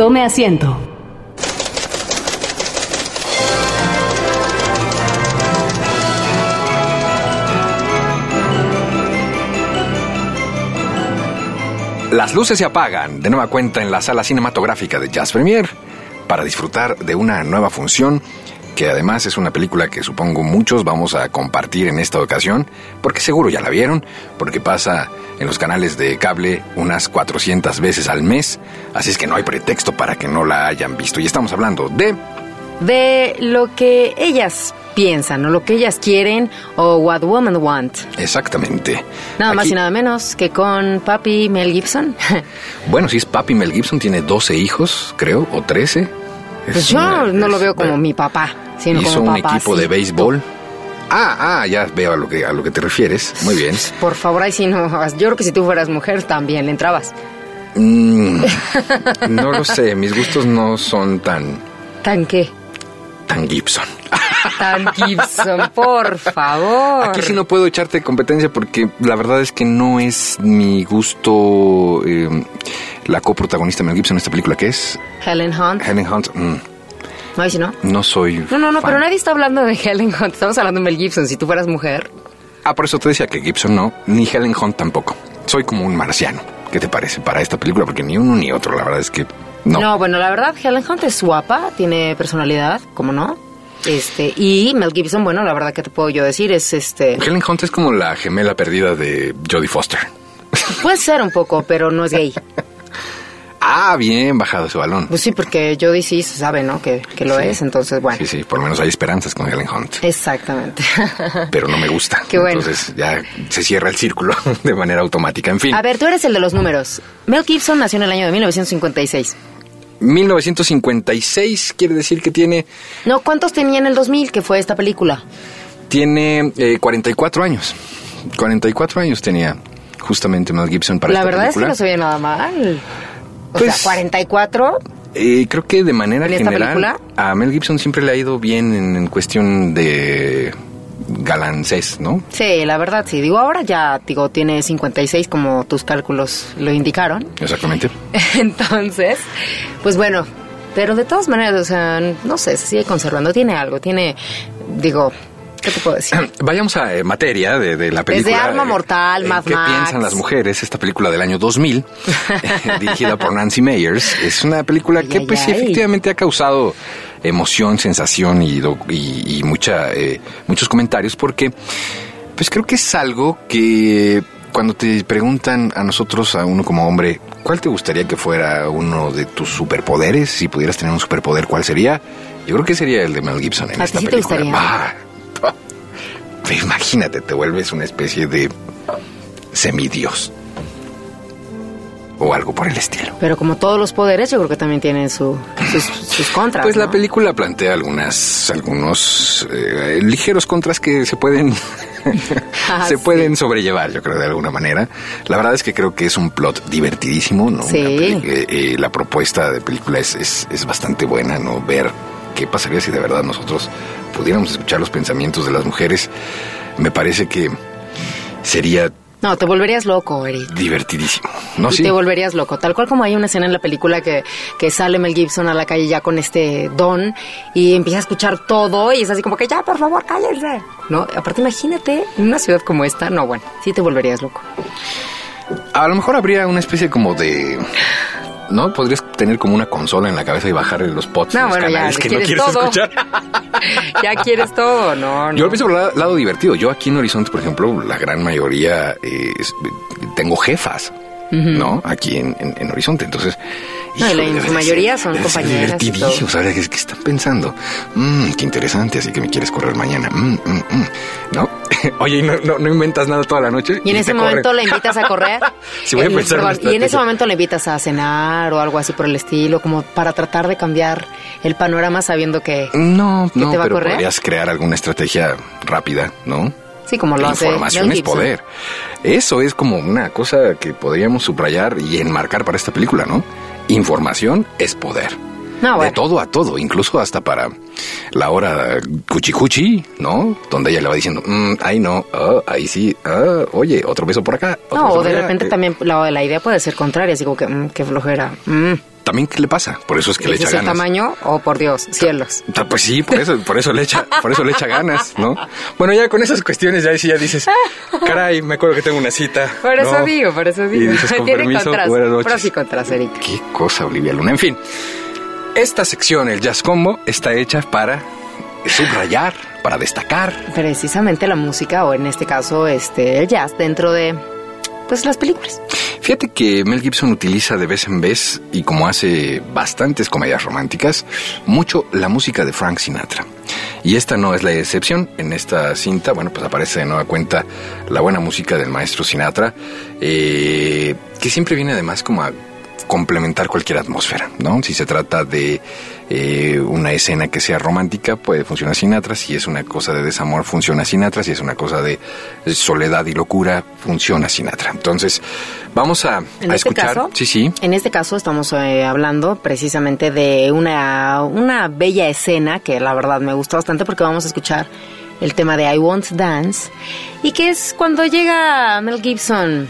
Tome asiento. Las luces se apagan de nueva cuenta en la sala cinematográfica de Jazz Premier para disfrutar de una nueva función que además es una película que supongo muchos vamos a compartir en esta ocasión, porque seguro ya la vieron, porque pasa en los canales de cable unas 400 veces al mes, así es que no hay pretexto para que no la hayan visto. Y estamos hablando de... De lo que ellas piensan, o lo que ellas quieren, o what women want. Exactamente. Nada más y nada menos que con papi Mel Gibson. Bueno, si es papi Mel Gibson, tiene 12 hijos, creo, o 13. Es Pues yo una- no lo veo como bueno, mi papá, sino Hizo como un papá. equipo sí. de béisbol. Ah, ah, ya veo a lo que a lo que te refieres. Muy bien. Por favor, ahí sí no. Yo creo que si tú fueras mujer también le entrabas. Mm, no lo sé, mis gustos no son tan ¿Tan qué? Tan Gibson. Tan Gibson, por favor. Aquí sí no puedo echarte competencia porque la verdad es que no es mi gusto eh, la coprotagonista Mel Gibson en esta película que es Helen Hunt. Helen Hunt. mm, No, sí no. no soy. No, no, no, fan. pero nadie está hablando de Helen Hunt. Estamos hablando de Mel Gibson. Si tú fueras mujer. Ah, por eso te decía que Gibson no, ni Helen Hunt tampoco. Soy como un marciano. ¿Qué te parece para esta película? Porque ni uno ni otro, la verdad es que no. No, bueno, la verdad, Helen Hunt es guapa, tiene personalidad, ¿cómo no? Este, y Mel Gibson, bueno, la verdad que te puedo yo decir es este. Helen Hunt es como la gemela perdida de Jodie Foster. Puede ser un poco, pero no es gay. Ah, bien bajado ese balón. Pues sí, porque Jodie sí se sabe, ¿no? Que, que lo Sí. es, entonces, bueno. Sí, sí, por lo menos hay esperanzas con Helen Hunt. Exactamente. Pero no me gusta. Qué bueno. Entonces ya se cierra el círculo de manera automática. En fin, A ver, tú eres el de los números. Mel Gibson nació en el año de 1956. 1956 quiere decir que tiene, No, ¿cuántos tenía en el 2000 que fue esta película? tiene eh, 44 años. 44 años tenía justamente Mel Gibson para la esta verdad es que película. no se veía nada mal. O Pues- sea, 44. Eh, creo que de manera ¿En esta general película? a Mel Gibson siempre le ha ido bien en, en cuestión de galancés, ¿no? Sí, la verdad, sí. Digo, ahora ya, digo, tiene 56 como tus cálculos lo indicaron. Exactamente. Entonces, pues bueno, pero de todas maneras, o sea, no sé, se sigue conservando. Tiene algo, tiene, digo, ¿qué te puedo decir? Vayamos a eh, materia de, de la Desde película. Arma eh, Mortal, eh, Mad ¿Qué Max. piensan las mujeres? Esta película del año 2000, eh, dirigida por Nancy Meyers, es una película Ay, que ay, pues ay. efectivamente ha causado emoción, sensación y, y, y mucha, eh, muchos comentarios porque pues creo que es algo que cuando te preguntan a nosotros, a uno como hombre, ¿cuál te gustaría que fuera uno de tus superpoderes? Si pudieras tener un superpoder, ¿cuál sería? Yo creo que sería el de Mel Gibson en ¿A esta sí te película. gustaría? Ah, imagínate, te vuelves una especie de semidios. O algo por el estilo. Pero como todos los poderes, yo creo que también tienen su, sus, sus contras. Pues la película plantea algunas, algunos eh, ligeros contras que se pueden, Ah, se sí. pueden sobrellevar, yo creo de alguna manera. La verdad es que creo que es un plot divertidísimo, ¿no? Sí. Una eh, eh, la propuesta de película es, es, es bastante buena, ¿no? Ver qué pasaría si de verdad nosotros pudiéramos escuchar los pensamientos de las mujeres. Me parece que sería No, te volverías loco, Eric. divertidísimo, ¿no? y Sí. te volverías loco. Tal cual como hay una escena en la película que, que sale Mel Gibson a la calle ya con este don y empieza a escuchar todo y es así como que ya, por favor, cállense. ¿No? Aparte, imagínate en una ciudad como esta. No, bueno, sí te volverías loco. A lo mejor habría una especie como de... ¿No? Podrías tener como una consola en la cabeza y bajarle los pots No, los bueno, ya, canales que no quieres quieres todo. escuchar. ya quieres todo, no, no. Yo lo pienso por el lado divertido. Yo aquí en Horizonte, por ejemplo, la gran mayoría eh, es- tengo jefas. ¿No? Aquí en, en- en Horizonte. Entonces, No, la- en su mayoría son compañeras y todo. ¿sabes? ¿Qué, qué están pensando? Mmm, qué interesante, así que me quieres correr mañana. Mm, mm, mm. ¿No? Oye, ¿y no, no, no inventas nada toda la noche? Y en ese te corren. momento le invitas a correr. Sí, voy a pensar y en ese momento le invitas a cenar o algo así por el estilo, como para tratar de cambiar el panorama sabiendo que... No, ¿Que no, te va a pero correr? podrías crear alguna estrategia rápida, ¿no? Sí, como lo La hace información es poder. Eso es como una cosa que podríamos subrayar y enmarcar para esta película, ¿no? Información es poder. No, De todo a todo, incluso hasta para la hora cuchi cuchi, ¿no? Donde ella le va diciendo, "Mm, ahí no, ah, ahí sí, ah, oye, otro beso por acá. otro No, beso o de allá". repente Eh, también la, la idea puede ser contraria, así como que, mm, qué flojera. Mm, También, ¿qué le pasa? Por eso es que le ¿Ese echa el ganas. tamaño? Oh, por Dios, cielos. Pues sí, por eso, por eso le echa, por eso le echa ganas, ¿no? Bueno, ya con esas cuestiones ya sí ya dices, caray, me acuerdo que tengo una cita. Por eso digo, por eso Y digo. dices, con Tiene permiso, contras, buenas noches. pros y contras. Qué cosa, Olivia Luna. En fin, esta sección, el Jazz Combo, está hecha para subrayar, para destacar. Precisamente la música, o en este caso, este, el jazz, dentro de, pues, las películas. Fíjate que Mel Gibson utiliza de vez en vez, y como hace bastantes comedias románticas, mucho la música de Frank Sinatra. Y esta no es la excepción. En esta cinta, bueno, pues aparece de nueva cuenta la buena música del maestro Sinatra, eh, que siempre viene además como a complementar cualquier atmósfera, ¿no? Si se trata de eh, una escena que sea romántica, puede funcionar Sinatra. Si es una cosa de desamor, funciona Sinatra. Si es una cosa de soledad y locura, funciona Sinatra. Entonces, vamos a, En a este escuchar. caso, sí, sí. En este caso estamos eh, hablando precisamente de una, una bella escena que la verdad me gustó bastante porque vamos a escuchar el tema de I Want Dance y que es cuando llega Mel Gibson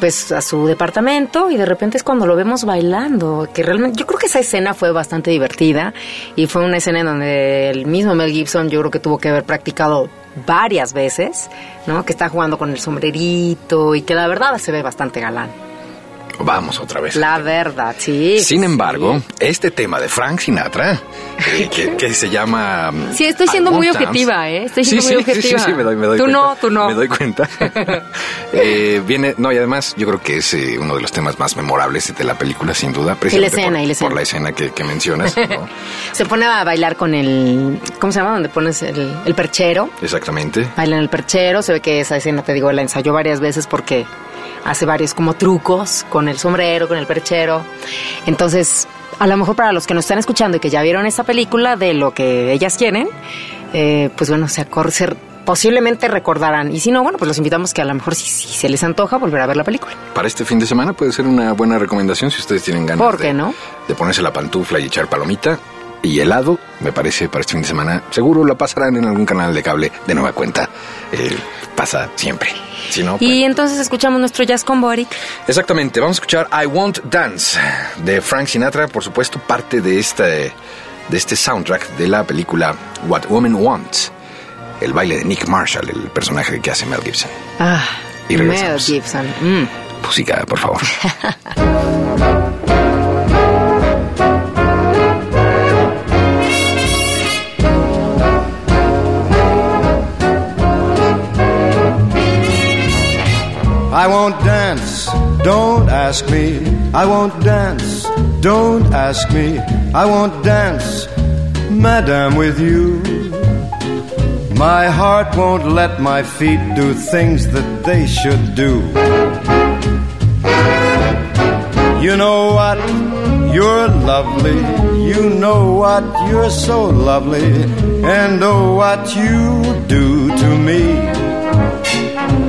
pues a su departamento y de repente es cuando lo vemos bailando, que realmente yo creo que esa escena fue bastante divertida y fue una escena en donde el mismo Mel Gibson yo creo que tuvo que haber practicado varias veces, ¿no? Que está jugando con el sombrerito y que la verdad se ve bastante galán. Vamos otra vez. La verdad, sí. Sin embargo, este tema de Frank Sinatra, eh, que, que se llama... mm, Sí, estoy siendo muy objetiva, ¿eh? Estoy siendo Sí, muy sí, sí, objetiva. Sí, sí, me doy, me doy Tú cuenta. no, tú no. Me doy cuenta. Eh, viene, no, y además yo creo que es eh, uno de los temas más memorables de la película, sin duda. precisamente escena, por, y la escena. por la escena que, que mencionas. ¿no? Se pone a bailar con el... ¿Cómo se llama? Donde pones el, el perchero. Exactamente. Baila en el perchero. Se ve que esa escena, te digo, la ensayó varias veces porque hace varios como trucos con el sombrero, con el perchero. Entonces, a lo mejor para los que nos están escuchando y que ya vieron esta película de lo que ellas quieren, eh, pues bueno, se, se- posiblemente recordarán. Y si no, bueno, pues los invitamos que a lo mejor si, si se les antoja volver a ver la película. Para este fin de semana puede ser una buena recomendación si ustedes tienen ganas ¿Por qué de, no? de ponerse la pantufla y echar palomita y helado. Me parece para este fin de semana. Seguro la pasarán en algún canal de cable de nueva cuenta. Eh, pasa siempre. Si no, pues- Y entonces escuchamos nuestro jazz combo, Eric. Exactamente, vamos a escuchar I Won't Dance de Frank Sinatra, por supuesto, parte de este, de este soundtrack de la película What Women Want, el baile de Nick Marshall, el personaje que hace Mel Gibson. Ah, Y Mel. Gibson. Mm. Música, por favor. I won't dance, don't ask me. I won't dance, don't ask me. I won't dance, madam, with you. My heart won't let my feet do things that they should do. You know what? You're lovely. You know what? You're so lovely. And oh, what you do to me.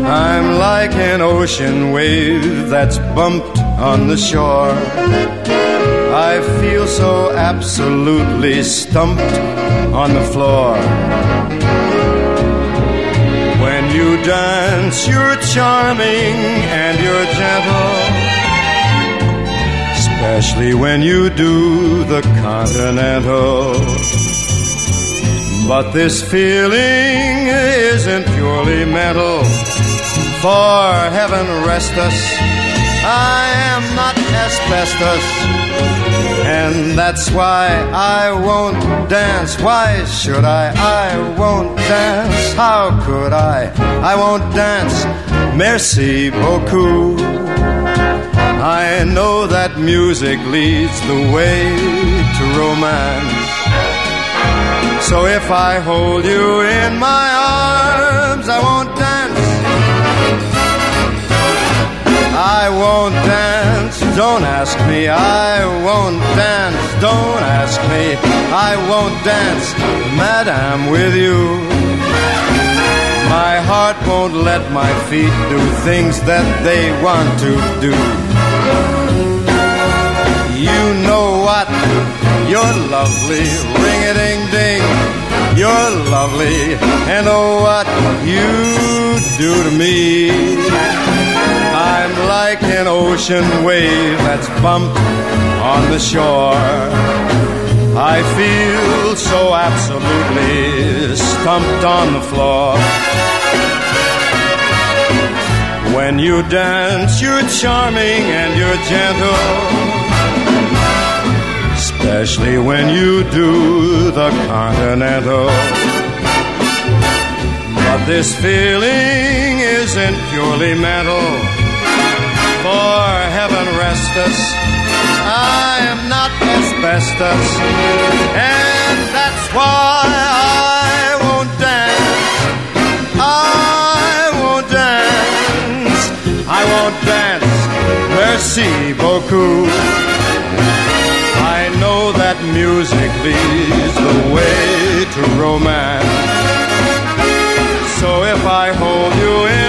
I'm like an ocean wave that's bumped on the shore. I feel so absolutely stumped on the floor. When you dance, you're charming and you're gentle. Especially when you do the continental. But this feeling isn't purely mental. For heaven rest us, I am not asbestos. And that's why I won't dance. Why should I? I won't dance. How could I? I won't dance. Merci beaucoup. I know that music leads the way to romance. So if I hold you in my arms, I won't dance. I won't dance, don't ask me. I won't dance, don't ask me. I won't dance, madam, with you. My heart won't let my feet do things that they want to do. You know what? You're lovely, ring a ding ding. You're lovely, and oh, what you do to me. I'm like an ocean wave that's bumped on the shore. I feel so absolutely stumped on the floor. When you dance, you're charming and you're gentle. Especially when you do the continental. But this feeling isn't purely mental. For heaven rest us, I am not asbestos. And that's why I won't dance. I won't dance. I won't dance. Merci beaucoup. I know that music leads the way to romance. So if I hold you in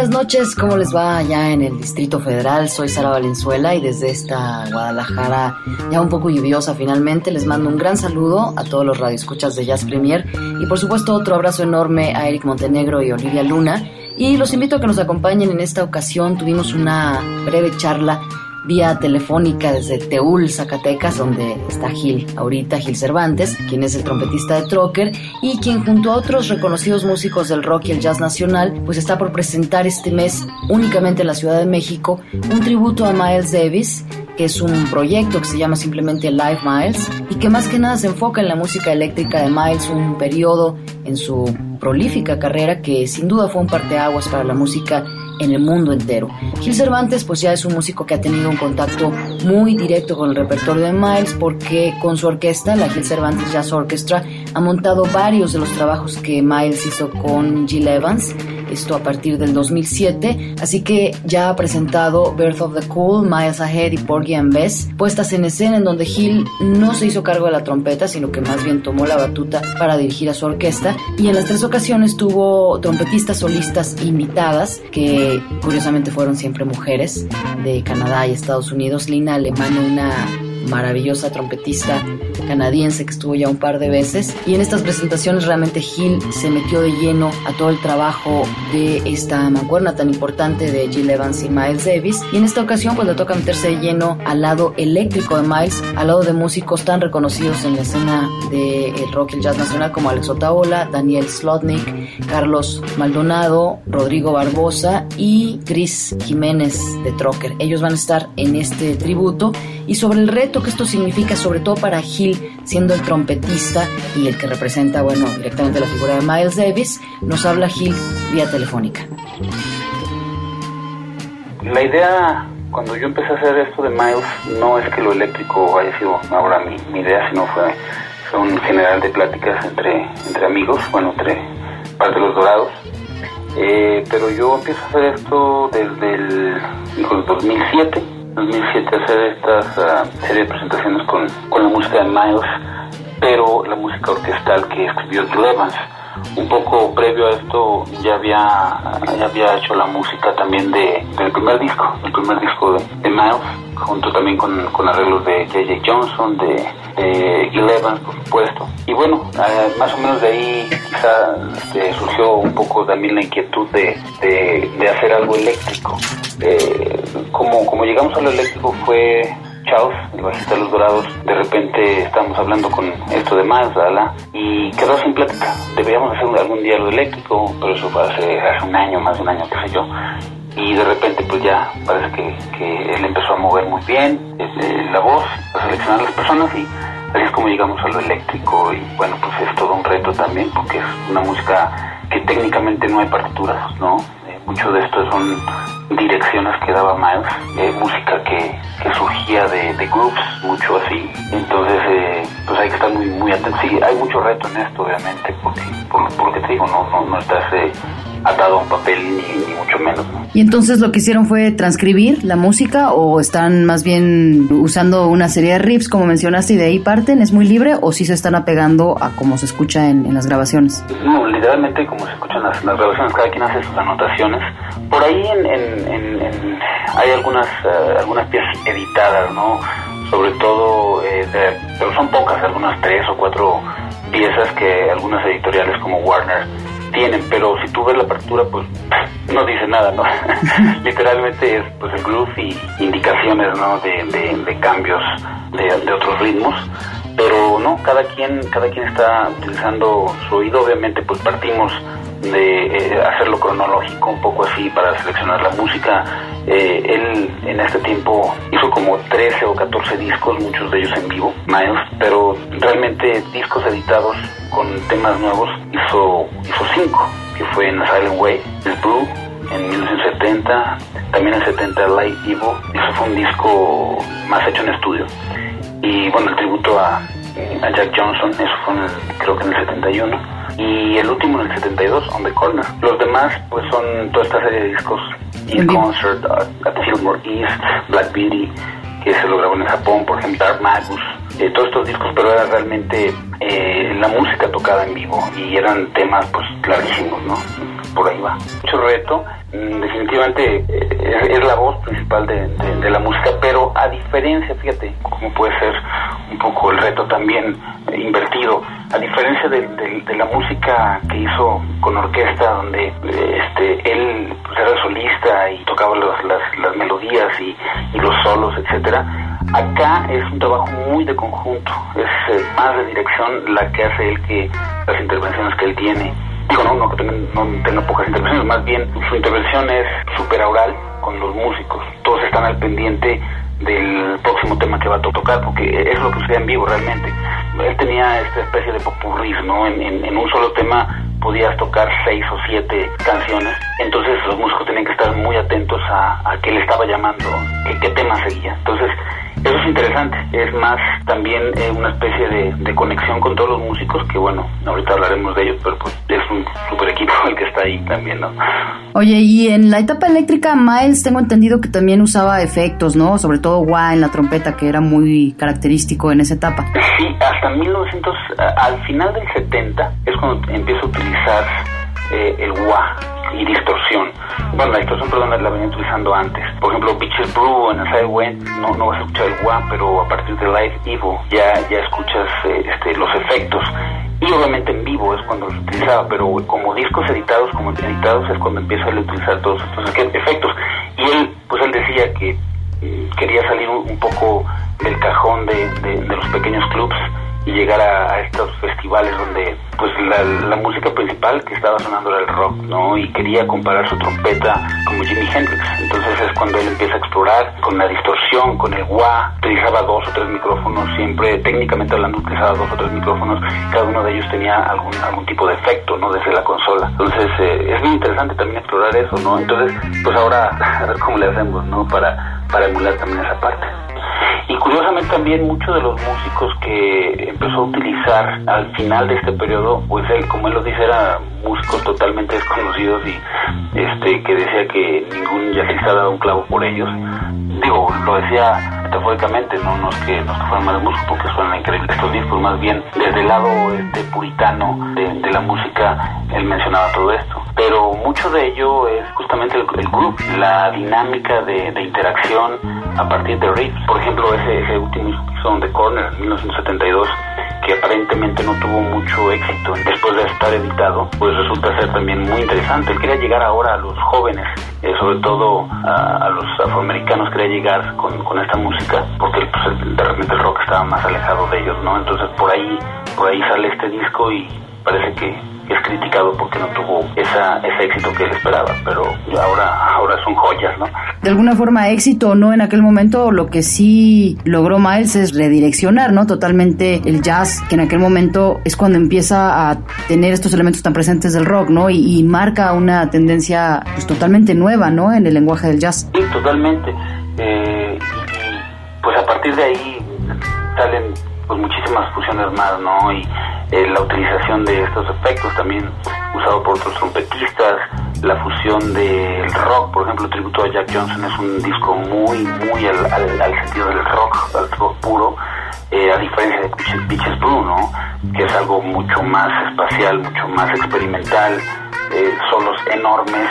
Buenas noches, ¿cómo les va allá en el Distrito Federal? Soy Sara Valenzuela y desde esta Guadalajara ya un poco lluviosa finalmente les mando un gran saludo a todos los radioescuchas de Jazz Premier y por supuesto otro abrazo enorme a Eric Montenegro y Olivia Luna y los invito a que nos acompañen en esta ocasión. Tuvimos una breve charla vía telefónica desde Teúl, Zacatecas, donde está Gil, ahorita Gil Cervantes, quien es el trompetista de Trocker y quien junto a otros reconocidos músicos del rock y el jazz nacional, pues está por presentar este mes únicamente en la Ciudad de México un tributo a Miles Davis, que es un proyecto que se llama simplemente Live Miles y que más que nada se enfoca en la música eléctrica de Miles, un periodo en su prolífica carrera que sin duda fue un parteaguas para la música en el mundo entero. Gil Cervantes pues ya es un músico que ha tenido un contacto muy directo con el repertorio de Miles porque con su orquesta, la Gil Cervantes Jazz Orchestra, ha montado varios de los trabajos que Miles hizo con Gil Evans, esto a partir del 2007, así que ya ha presentado Birth of the Cool, Miles Ahead y Porgy and Bess, puestas en escena en donde Gil no se hizo cargo de la trompeta, sino que más bien tomó la batuta para dirigir a su orquesta y en las tres ocasiones tuvo trompetistas solistas invitadas que curiosamente fueron siempre mujeres de Canadá y Estados Unidos. Lina Alemán, una maravillosa trompetista canadiense que estuvo ya un par de veces y en estas presentaciones realmente Gil se metió de lleno a todo el trabajo de esta mancuerna tan importante de Jill Evans y Miles Davis y en esta ocasión pues le toca meterse de lleno al lado eléctrico de Miles al lado de músicos tan reconocidos en la escena del de rock y el jazz nacional como Alex Otaola, Daniel Slotnick, Carlos Maldonado, Rodrigo Barbosa y Chris Jiménez de Trocker. Ellos van a estar en este tributo y sobre el reto que esto significa sobre todo para Gil siendo el trompetista y el que representa, bueno, directamente la figura de Miles Davis, nos habla Gil vía telefónica. La idea, cuando yo empecé a hacer esto de Miles, no es que lo eléctrico haya sido ahora mi, idea, sino fue, fue, un general de pláticas entre, entre amigos, bueno, entre parte de los dorados. Eh, pero yo empiezo a hacer esto desde el, el 2007 2007 hacer esta uh, serie de presentaciones con, con, la música de Miles pero la música orquestal que escribió Gil Evans. Un poco previo a esto ya había, ya había hecho la música también de, del primer disco, el primer disco de, Miles, junto también con, con arreglos de J.J. Johnson, de, de Gil Evans, por supuesto. Y bueno, eh, más o menos de ahí quizá este, surgió un poco también la inquietud de, de, de hacer algo eléctrico. Eh, como, como llegamos a lo eléctrico fue Charles, el bajista de Los Dorados, de repente estábamos hablando con esto de Mazda, y quedó sin plática. Deberíamos hacer algún lo eléctrico, pero eso fue hace, hace un año, más de un año, qué sé yo. Y de repente, pues ya parece que, que él empezó a mover muy bien eh, la voz, a seleccionar las personas y así es como llegamos a lo eléctrico. Y bueno, pues es todo un reto también porque es una música que técnicamente no hay partituras, ¿no? Eh, mucho de esto son direcciones que daba Miles, eh, música que, que surgía de, de, groups, mucho así. Entonces, eh, pues hay que estar muy, muy atentos. Sí, hay mucho reto en esto, obviamente, porque, por, porque te digo, no, no, no estás eh, atado a un papel ni, ni mucho menos. ¿no? ¿Y entonces lo que hicieron fue transcribir la música o están más bien usando una serie de riffs, como mencionaste, y de ahí parten? ¿Es muy libre o sí se están apegando a cómo se escucha en, en las grabaciones? No, literalmente como se escuchan las, las, grabaciones, cada quien hace sus anotaciones. Por ahí en, en, en hay algunas, uh, algunas piezas editadas, ¿no? Sobre todo, eh, pero son pocas, algunas tres o cuatro piezas que algunas editoriales como Warner tienen, pero si tú ves la partitura, pues no dice nada, ¿no? Literalmente es pues el groove y indicaciones, ¿no? De, de, de cambios de, de, otros ritmos, pero no, cada quien, cada quien está utilizando su oído, obviamente pues partimos de eh, hacerlo cronológico, un poco así para seleccionar la música. Eh, él en este tiempo hizo como 13 o 14 discos, muchos de ellos en vivo, Miles, pero realmente discos editados con temas nuevos hizo, hizo cinco, que fue en Silent Way, The Blue, en 1970, también en 70 Light Evil, eso fue un disco más hecho en estudio. Y bueno, el tributo a, a Jack Johnson, eso fue en el, creo que en el 71 y el último en el 72, On the Corner. Los demás, pues son toda esta serie de discos In Concert, uh, at Fillmore East, Black Beauty, que se lo grabó en Japón, por ejemplo, Dark Magus, eh, todos estos discos, pero era realmente eh, la música tocada en vivo y eran temas pues clarísimos, ¿no? Por ahí va. Mucho reto, definitivamente eh, es la voz principal de, de, de, la música, pero a diferencia, fíjate, cómo puede ser un poco el reto también eh, invertido, a diferencia de, de, la música que hizo con orquesta, donde eh, este él pues, era solista y tocaba las, las, melodías y, y, los solos, etcétera. Acá es un trabajo muy de conjunto, es más de dirección la que hace él que las intervenciones que él tiene digo, no, no que no tenga pocas intervenciones, más bien su intervención es súper oral con los músicos. Todos están al pendiente del próximo tema que va a tocar, porque es lo que sucede en vivo realmente. Él tenía esta especie de popurrí, ¿no? En, en, en, un solo tema podías tocar seis o siete canciones, entonces los músicos tenían que estar muy atentos a, a qué le estaba llamando, qué, qué tema seguía. Entonces, eso es interesante, es más también eh, una especie de, de, conexión con todos los músicos, que bueno, ahorita hablaremos de ellos, pero pues es un super equipo el que está ahí también, ¿no? Oye, y en la etapa eléctrica, Miles, tengo entendido que también usaba efectos, ¿no? Sobre todo wah en la trompeta, que era muy característico en esa etapa. Sí, hasta 1900, al final del 70, es cuando empieza a utilizar eh, el wah y distorsión. Bueno, la distorsión, perdón, la venía utilizando antes. Por ejemplo, Beaches Brew en el Sideway no, no vas a escuchar el wah, pero a partir de Live Evil ya, ya escuchas eh, este, los efectos. Y obviamente en vivo es cuando los utilizaba, pero como discos editados, como editados es cuando empieza a utilizar todos estos efectos. Y él, pues él decía que eh, quería salir un, poco del cajón de, de los pequeños clubs llegar a, a, estos festivales donde pues la, la, música principal que estaba sonando era el rock, ¿no? Y quería comparar su trompeta como Jimi Hendrix. Entonces es cuando él empieza a explorar con la distorsión, con el wah, utilizaba dos o tres micrófonos, siempre técnicamente hablando utilizaba dos o tres micrófonos, cada uno de ellos tenía algún, algún tipo de efecto, ¿no? Desde la consola. Entonces eh, es muy interesante también explorar eso, ¿no? Entonces, pues ahora a ver cómo le hacemos, ¿no? Para, para emular también esa parte. Y curiosamente también muchos de los músicos que empezó a utilizar al final de este periodo, pues él, como él lo dice, eran músicos totalmente desconocidos y este que decía que ningún jazzista daba un clavo por ellos. Digo, lo decía metafóricamente, no, no es que, no fueran malos músicos porque suenan increíbles estos discos, más bien desde el lado este puritano de, de la música, él mencionaba todo esto. Pero mucho de ello es justamente el, el la dinámica de, de, interacción a partir de riffs. Por ejemplo, ese, ese último disco de Corner, en 1972, que aparentemente no tuvo mucho éxito después de estar editado, pues resulta ser también muy interesante. Él quería llegar ahora a los jóvenes, eh, sobre todo a, a, los afroamericanos, quería llegar con, con esta música, porque pues, de repente el rock estaba más alejado de ellos, ¿no? Entonces por ahí, por ahí sale este disco y parece que es criticado porque no tuvo esa, ese éxito que él esperaba, pero ahora, ahora son joyas, ¿no? De alguna forma, éxito o no en aquel momento, lo que sí logró Miles es redireccionar, ¿no? Totalmente el jazz, que en aquel momento es cuando empieza a tener estos elementos tan presentes del rock, ¿no? Y, y marca una tendencia pues, totalmente nueva, ¿no? En el lenguaje del jazz. Sí, totalmente. Eh, y pues a partir de ahí salen pues muchísimas fusiones más, ¿no? Y eh, la utilización de estos efectos también usado por otros trompetistas, la fusión del rock, por ejemplo, tributo a Jack Johnson es un disco muy, muy al, al, al sentido del rock, al rock puro, eh, a diferencia de Beaches Blue, ¿no? Que es algo mucho más espacial, mucho más experimental, eh, solos enormes,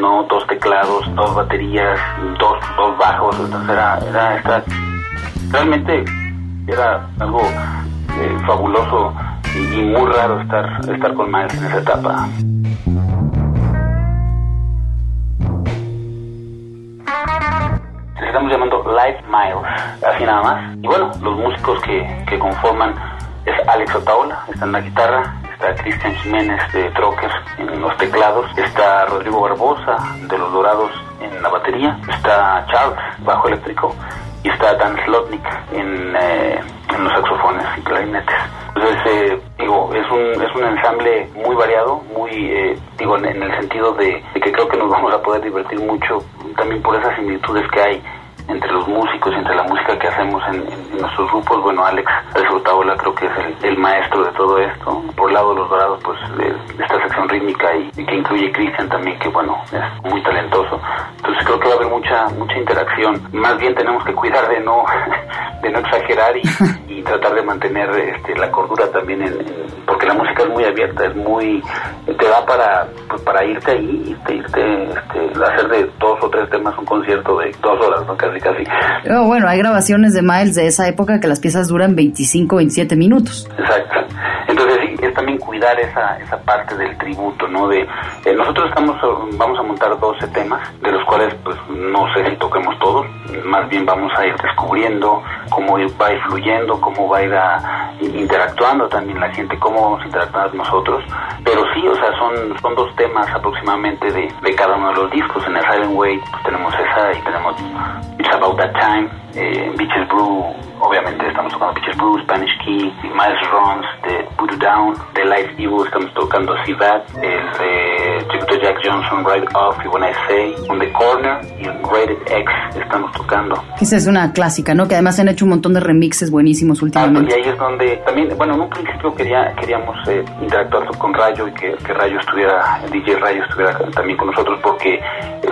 ¿no? Dos teclados, dos baterías, dos, dos bajos, entonces era, era esta, realmente era algo eh, fabuloso y, muy raro estar, estar con Miles en esa etapa. Les estamos llamando Live Miles, así nada más. Y bueno, los músicos que, que conforman es Alex Otaola, está en la guitarra, está Cristian Jiménez de Trocker en los teclados, está Rodrigo Barbosa de Los Dorados en la batería, está Charles, bajo eléctrico, y está Dan Slotnick en, eh, en los saxofones y clarinetes. Entonces, eh, digo, es un, es un ensamble muy variado, muy, eh, digo, en, el sentido de, de, que creo que nos vamos a poder divertir mucho también por esas similitudes que hay entre los músicos y entre la música que hacemos en, en, nuestros grupos. Bueno, Alex Otaola creo que es el, el, maestro de todo esto. Por lado de los dorados, pues esta sección rítmica y, y que incluye Cristian también, que bueno, es muy talentoso. Entonces creo que va a haber mucha mucha interacción. Más bien tenemos que cuidar de no de no exagerar y, y tratar de mantener este, la cordura también, en, en, porque la música es muy abierta, es muy te da para pues, para irte ahí, irte, irte este, hacer de dos o tres temas un concierto de dos horas, ¿no? Casi casi. Oh, bueno, hay grabaciones de Miles de esa época que las piezas duran 25, 27 minutos. Exacto. Entonces sí, es también cuidar esa, esa parte del tributo, ¿no? De eh, nosotros estamos vamos a montar 12 temas, de los cuales pues no sé si toquemos todos, más bien vamos a ir descubriendo cómo va a ir fluyendo, cómo va a ir a, interactuando también la gente, cómo vamos a interactuar nosotros, pero sí, o sea, son, son dos temas aproximadamente de, de cada uno de los discos, en el Silent Way pues tenemos esa y tenemos About That Time, eh, Beaches Brew, obviamente estamos tocando Beaches Brew, Spanish Key, Miles Runs, de Voodoo Down, de Life Evil estamos tocando That, el de tributo Jack Johnson, Right Off y When I Say, On The Corner y Rated X estamos tocando. Esa es una clásica, ¿no? Que además se han hecho un montón de remixes buenísimos últimamente. Ah, y ahí es donde también, bueno, en un principio quería, queríamos eh, interactuar con Rayo y que, que, Rayo estuviera, DJ Rayo estuviera también con nosotros porque eh,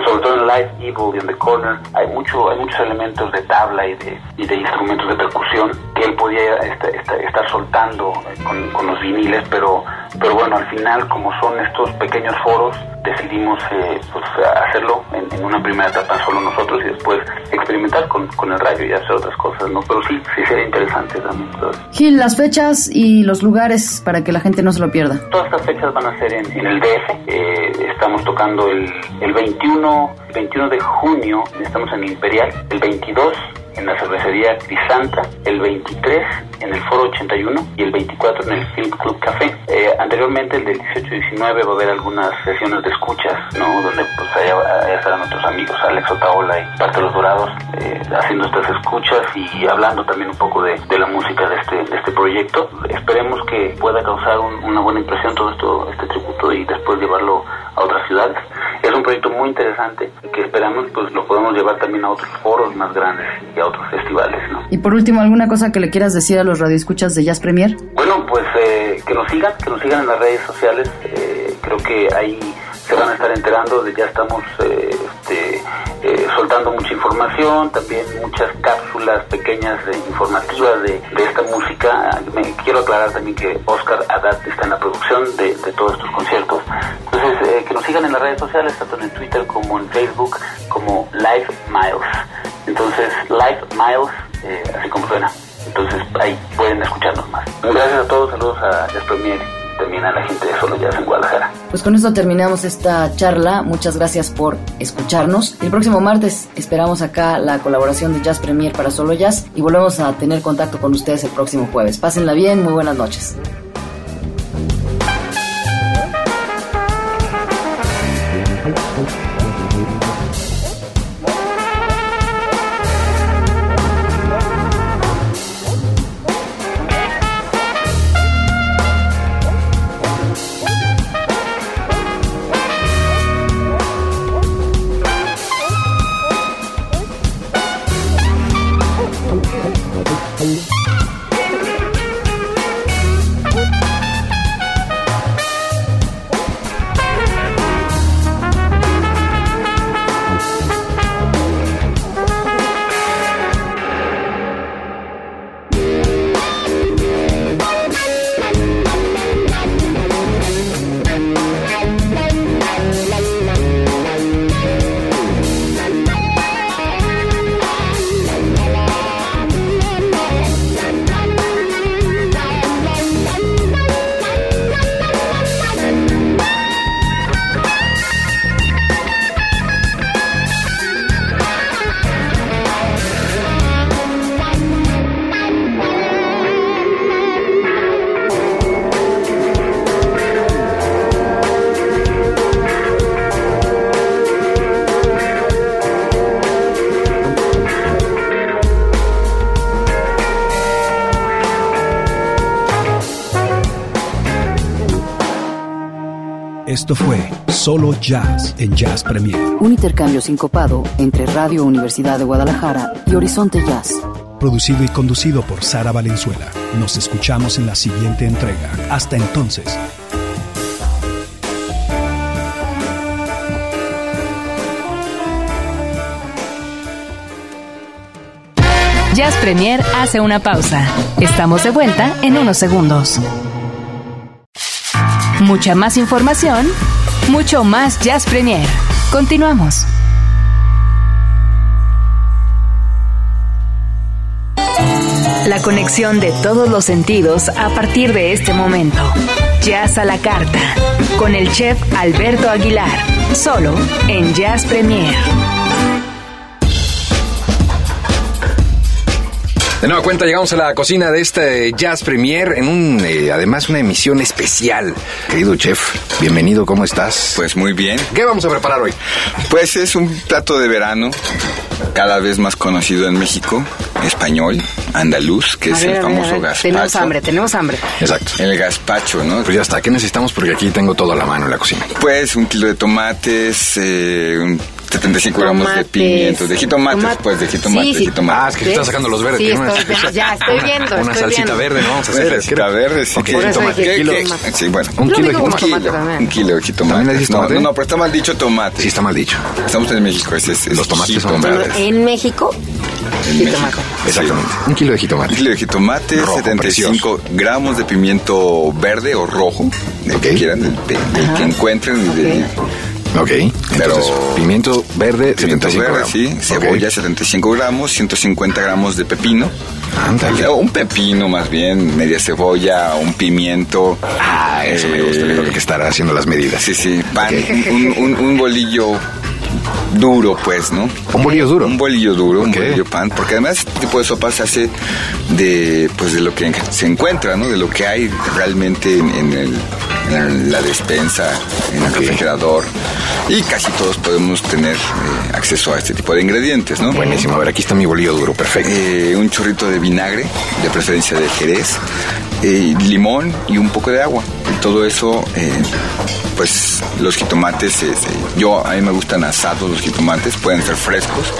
sobre todo en Live Evil y On The Corner hay mucho, hay muchos elementos de tabla y de, y de instrumentos de percusión que él podía estar, estar, estar soltando con, con, los viniles, pero, pero bueno, al final como son estos pequeños foros, decidimos eh, pues, hacerlo en, en, una primera etapa solo nosotros y después experimentar con, con, el rayo y hacer otras cosas, ¿no? Pero sí, sí sería interesante también. Entonces. Gil, las fechas y los lugares para que la gente no se lo pierda. Todas estas fechas van a ser en, en el DF. Eh, estamos tocando el, el 21, 21 de junio, estamos en Imperial, el 22 en la cervecería Crisanta, el 23 en el Foro 81 y el 24 en el Film Club Café. Eh, anteriormente, el del 18 y 19, va a haber algunas sesiones de escuchas, ¿no? Donde pues allá, allá estarán nuestros amigos Alex Otaola y Parte de los Dorados eh, haciendo estas escuchas y hablando también un poco de, de la música de este, de este proyecto. Esperemos que pueda causar un, una buena impresión todo esto, este tributo y después llevarlo a otras ciudades. Es un proyecto muy interesante que esperamos pues lo podemos llevar también a otros foros más grandes y a otros festivales, ¿no? Y por último, ¿alguna cosa que le quieras decir a los radioescuchas de Jazz Premier? Bueno, pues eh, que nos sigan, que nos sigan en las redes sociales. Eh, creo que ahí se van a estar enterando de ya estamos eh, este, eh, soltando mucha información, también muchas cápsulas pequeñas de informativas de, de esta música. Me quiero aclarar también que Oscar Haddad está en la producción de, de todos estos conciertos. Entonces, eh, que nos sigan en las redes sociales, tanto en Twitter como en Facebook, como Live Miles. Entonces, Live Miles, eh, así como suena. Entonces, ahí pueden escucharnos más. Gracias a todos, saludos a Jazz Premier y también a la gente de Solo Jazz en Guadalajara. Pues con esto terminamos esta charla. Muchas gracias por escucharnos. El próximo martes esperamos acá la colaboración de Jazz Premier para Solo Jazz y volvemos a tener contacto con ustedes el próximo jueves. Pásenla bien, muy buenas noches. Esto fue Solo Jazz en Jazz Premier, Un intercambio sincopado entre Radio Universidad de Guadalajara y Horizonte Jazz. producido y conducido por Sara Valenzuela. Nos escuchamos en la siguiente entrega. Hasta entonces. Jazz Premier hace una pausa. Estamos de vuelta en unos segundos. Mucha más información, mucho más Jazz Premier. Continuamos. La conexión de todos los sentidos a partir de este momento. Jazz a la carta. Con el chef Alberto Aguilar. Solo en Jazz Premier. De nueva cuenta llegamos a la cocina de este Jazz Premier en un, eh, además una emisión especial. Querido chef, bienvenido, ¿cómo estás? Pues muy bien. ¿Qué vamos a preparar hoy? Pues es un plato de verano cada vez más conocido en México, español, andaluz, que A es ver, el a ver, famoso a ver. gazpacho. Tenemos hambre, tenemos hambre. Exacto. El gazpacho, ¿no? Pues ya está, ¿qué necesitamos? Porque aquí tengo todo a la mano en la cocina. Pues un kilo de tomates, eh, un 75 gramos de pimientos, de jitomates, Tomate. pues de jitomates, Sí, sí. jitomates. Ah, es que tú estás sacando los verdes. Sí, tiene una- estoy- ya estoy viendo, Una estoy salsita viendo. verde, ¿no? Vamos a hacer Verde, salsita verde, sí. ¿Qué- qué? Sí, bueno. Un kilo de jitomate. tomate también. Un kilo de jitomate. ¿También le dices no, tomate? no, no, pero está mal dicho tomate. Sí, está mal dicho. Estamos en México, ese es, es Los tomates son jitomate. verdes. En México, En jitomate. México. Exactamente. Un kilo de Un jitomate. kilo de jitomate, Rojo, 75 gramos de pimiento verde o rojo, el Ok. que quieran, el, de- el que encuentren. y de- Ok. Entonces, pimiento verde, Pimiento 75 verde, gramos. sí, cebolla 75 gramos, 150 gramos de pepino. Ándale. Un pepino más bien, media cebolla, un pimiento. Ah, eso me gusta. eh, Tengo que estar haciendo las medidas. Sí, sí, pan, un, un- un bolillo duro, pues, ¿no? Un bolillo duro. Un bolillo duro, un bolillo pan, porque además este tipo de sopa se hace de, pues, de lo que se encuentra, ¿no? De lo que hay realmente en, en el- en la despensa, en el refrigerador. Y casi todos podemos tener eh, acceso a este tipo de ingredientes, ¿no? Buenísimo. A ver, aquí está mi bolillo duro. Perfecto. Eh, un chorrito de vinagre, de preferencia de jerez, eh, limón y un poco de agua. todo eso, pues los jitomates, este, yo a mí me gustan asados los jitomates, pueden ser frescos.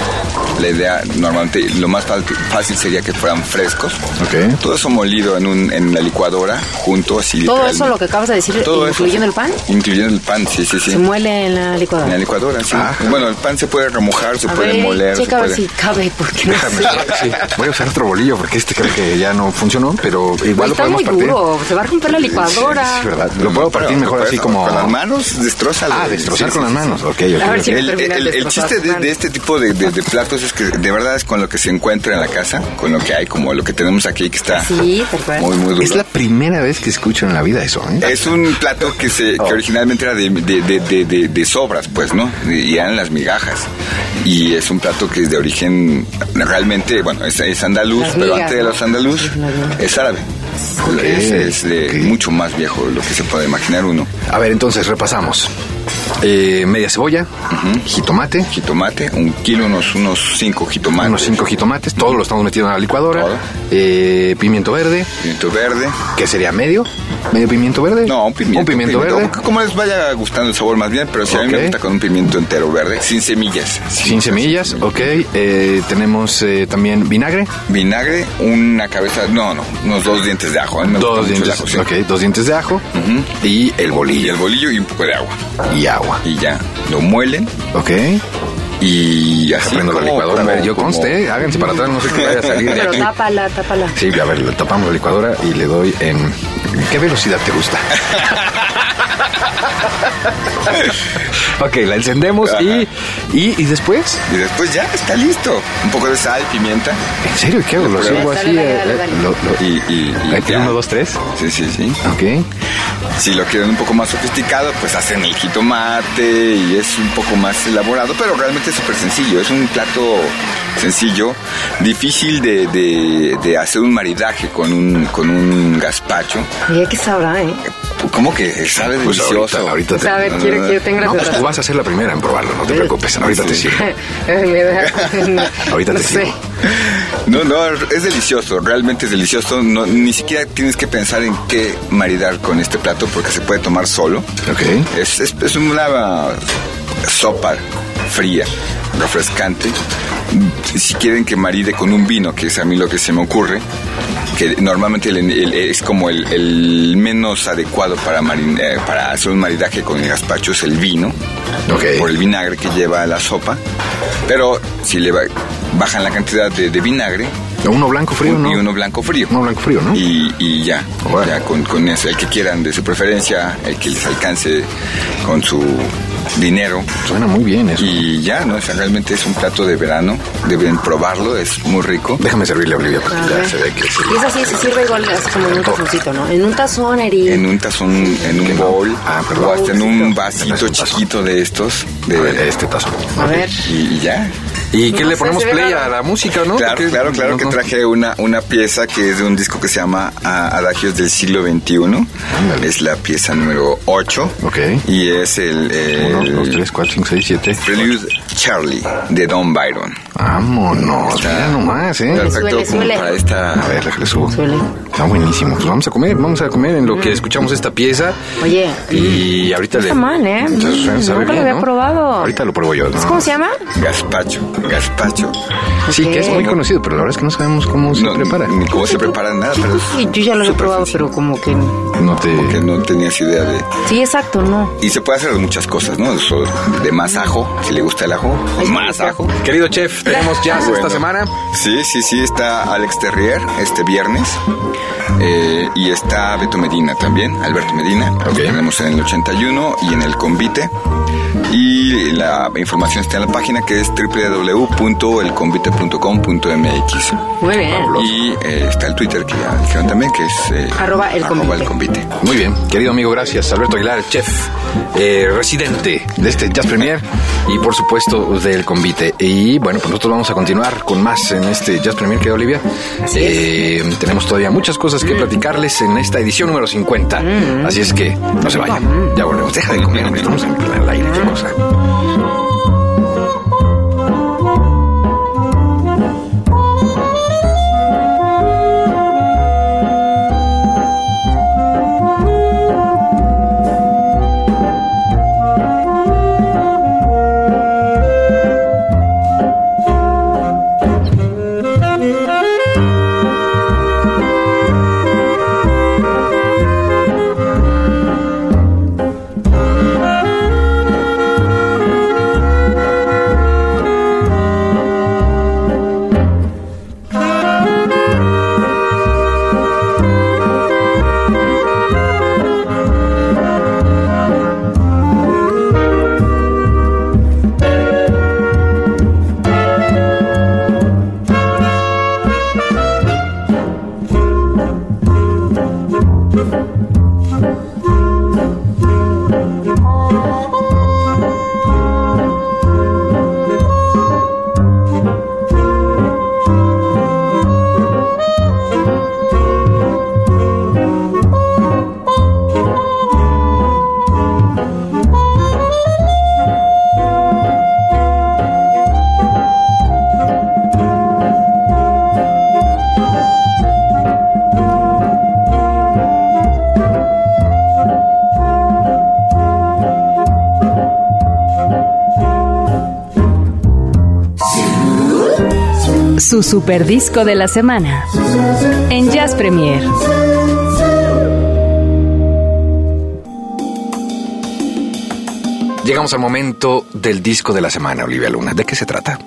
La idea normalmente lo más fácil sería que fueran frescos. Ok. Todo eso molido en, un, en la licuadora junto así. Todo eso lo que acabas de decir, Todo incluyendo el pan, Incluyendo el pan, sí, sí, sí. se muele en la En la licuadora. licuadora, sí. Bueno, el pan se puede remojar, se A puede ver, moler, checa a ver puede... si cabe, porque no Déjame, sí, voy a usar otro bolillo porque este creo que ya no funcionó, pero igual lo Está podemos muy partir. duro, se va a romper la licuadora. Sí, verdad. Lo puedo partir mejor así como... Manos, destrozalo. Ah, destrozar Sí, con sí, las manos. Ok, ok. A ver ok. si- El, chiste de, de este tipo de, de- de platos es que de verdad es con lo que se encuentra en la casa, con lo que hay, como lo que tenemos aquí que está Sí, muy, muy duro. Es la primera vez que escucho en la vida eso, ¿eh? Es un plato que se que originalmente era de, de, de, de- de- de sobras, pues, ¿no? Y eran las migajas. Y es un plato que es de origen realmente, bueno, es, es andaluz, Las pero migas, antes de los andaluz es árabe. Es, es de mucho más viejo de lo que se puede imaginar uno. A ver, entonces repasamos. Eh, media cebolla, jitomate, Jitomate, un kilo, unos, unos cinco jitomates. unos cinco jitomates, todo lo estamos metiendo en la licuadora. Eh, pimiento verde, Pimiento verde. que sería medio, medio pimiento verde. No, un pimiento. Un pimiento verde. Como les vaya gustando el sabor más bien, pero si a mí me gusta con un pimiento entero verde, sin semillas. Sin semillas, ok. Eh, tenemos eh, también vinagre, Vinagre, una cabeza, no, no, unos dos dientes de ajo. A mí me gusta dos mucho el dientes, ajo, sí. ok, dos dientes de ajo y el Y bolillo el bolillo y un poco de agua. y agua, Y ya, lo muelen ok. y así Prendo la como- licuadora, a ver, yo como- conste, háganse para atrás, no sé qué vaya a salir de Pero aquí. tápala, tápala. Sí, a ver, le tapamos la licuadora y le doy en... ¿Qué velocidad te gusta? ok, la encendemos y, y, y después... Y después ya está listo. Un poco de sal, pimienta. ¿En serio? ¿Qué hago? ¿Lo dale, así? dale, dale, dale. lo- lo- Y, y, y ¿Aquí ya. uno, dos, tres? Sí, sí, sí. Ok. Si lo quieren un poco más sofisticado, pues hacen el jitomate y es un poco más elaborado, pero realmente es súper sencillo. Es un plato sencillo, difícil de, de- de hacer un maridaje con un, con un gazpacho. Oye, ¿qué sabrá, eh? ¿Cómo que sabe Pues delicioso? ahorita, ahorita te... quiero, quiero, tengo No, pues tú vas a ser la primera en probarlo, no te preocupes. Ahorita te da- Ahorita no te sé. sirvo. No, no, es delicioso, realmente es delicioso. No, ni siquiera tienes que pensar en qué maridar con este plato porque se puede tomar solo. Ok. Es, es, es una sopa fría, refrescante. Si quieren que maride con un vino, que es a mí lo que se me ocurre, que normalmente el- el- es como el, el menos adecuado para, marin- eh, para hacer un maridaje con el gazpacho, es el vino, Ok. por el vinagre que lleva la sopa. Pero si le ba- bajan la cantidad de, de vinagre, Uno blanco frío, un- ¿no? y uno blanco frío. Uno blanco frío, ¿no? Y, y ya, Bueno. ya con, con eso, el que quieran de su preferencia, el que les alcance con su dinero. Suena muy bien eso. Y ya, ¿no? O sea, realmente es un plato de verano, deben probarlo, es muy rico. Déjame servirle a Olivia porque A ya se ve que sí. Y eso sí se sirve igual como en un tazoncito, ¿no? En un tazón, Eri. En un tazón, en un bowl, Ah, perdón. o hasta en un vasito tazón. chiquito de estos. A ver, De, este tazo. A ver. y ya. ¿Y qué No le sé, ponemos ve play a la música, no? Claro, Porque- claro, claro no, que no. traje una, una pieza que es de un disco que se llama Adagios del siglo XXI. Es la pieza número 8. Ok. Y es el, el Uno, dos, tres, cuatro, cinco, seis, siete. Prelude Charlie de Don Byron. Vámonos, Está- mira nomás, ¿eh? Perfecto Suele, para esta... A ver, déjale subo. Suele. Está buenísimo. Pues vamos a comer, vamos a comer en lo que escuchamos esta pieza. Oye, Y ahorita no le. está mal, ¿eh? Entonces, Mm, sabe nunca lo bien, había ¿no? probado. Ahorita lo pruebo yo. ¿no? ¿Cómo se llama? Gazpacho, gazpacho. Sí, que es muy conocido, pero la verdad es que no sabemos cómo se No, prepara. Ni cómo se prepara nada, pero Sí, yo ya lo he probado, sencillo, pero como que... No te. Que no tenías idea de... Sí, exacto, no. Y se puede hacer de muchas cosas, ¿no? Eso, de más ajo, si le gusta el ajo, más ajo. Querido chef, tenemos jazz Bueno. esta semana. Sí, sí, sí, está Alex Terrier este viernes. Eh, y está Beto Medina también, Alberto Medina. Lo tenemos en el 81 y en el convite. Y la información está en la página que es www.elconvite.com.mx. Muy bien. Y eh, está el Twitter que ya dijeron también, que es eh, Arroba el convite. el convite. Muy bien, querido amigo, gracias. Alberto Aguilar, chef, eh, residente de este Jazz Premier y por supuesto del convite. Y bueno, pues nosotros vamos a continuar con más en este Jazz Premier, que Olivia. Eh, tenemos todavía muchas cosas que platicarles en esta edición número 50. Así es que no se vayan. Ya volvemos. Deja de comer, hombre, estamos en el aire, qué cosa. Su super disco de la semana en Jazz Premier. Llegamos al momento del disco de la semana, Olivia Luna. ¿De qué se trata?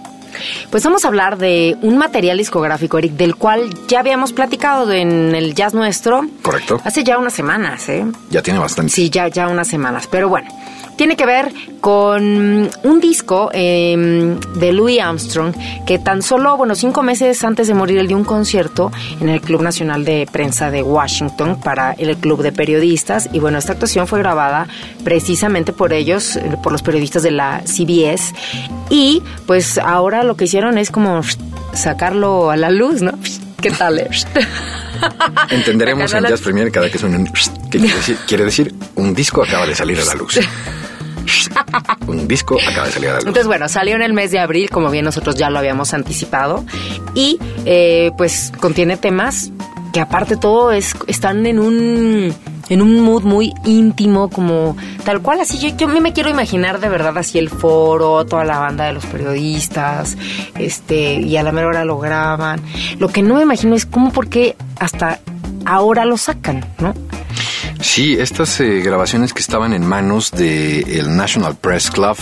Pues vamos a hablar de un material discográfico, Eric, del cual ya habíamos platicado en el jazz nuestro. Correcto. Hace ya unas semanas, ¿eh? Ya tiene bastante. Sí, ya, ya unas semanas. Pero bueno, tiene que ver con un disco eh, de Louis Armstrong que tan solo, bueno, cinco meses antes de morir, él dio un concierto en el Club Nacional de Prensa de Washington para el Club de Periodistas. Y bueno, esta actuación fue grabada precisamente por ellos, eh, por los periodistas de la CBS. Y pues ahora lo que hicieron es como sacarlo a la luz, ¿no? ¿Qué tal? Entenderemos en Jazz Premier cada que suene un... ¿Qué quiere decir? Quiere decir un disco acaba de salir a la luz. Un disco acaba de salir a la luz. Entonces, bueno, salió en el mes de abril, como bien nosotros ya lo habíamos anticipado, y eh, pues contiene temas que aparte todo es, están en un en un mood muy íntimo, como tal cual, así yo, yo me quiero imaginar de verdad así el foro, toda la banda de los periodistas, este, y a la mera hora lo graban. Lo que no me imagino es cómo, por qué hasta ahora lo sacan, ¿no? Sí, estas eh, grabaciones que estaban en manos del National Press Club,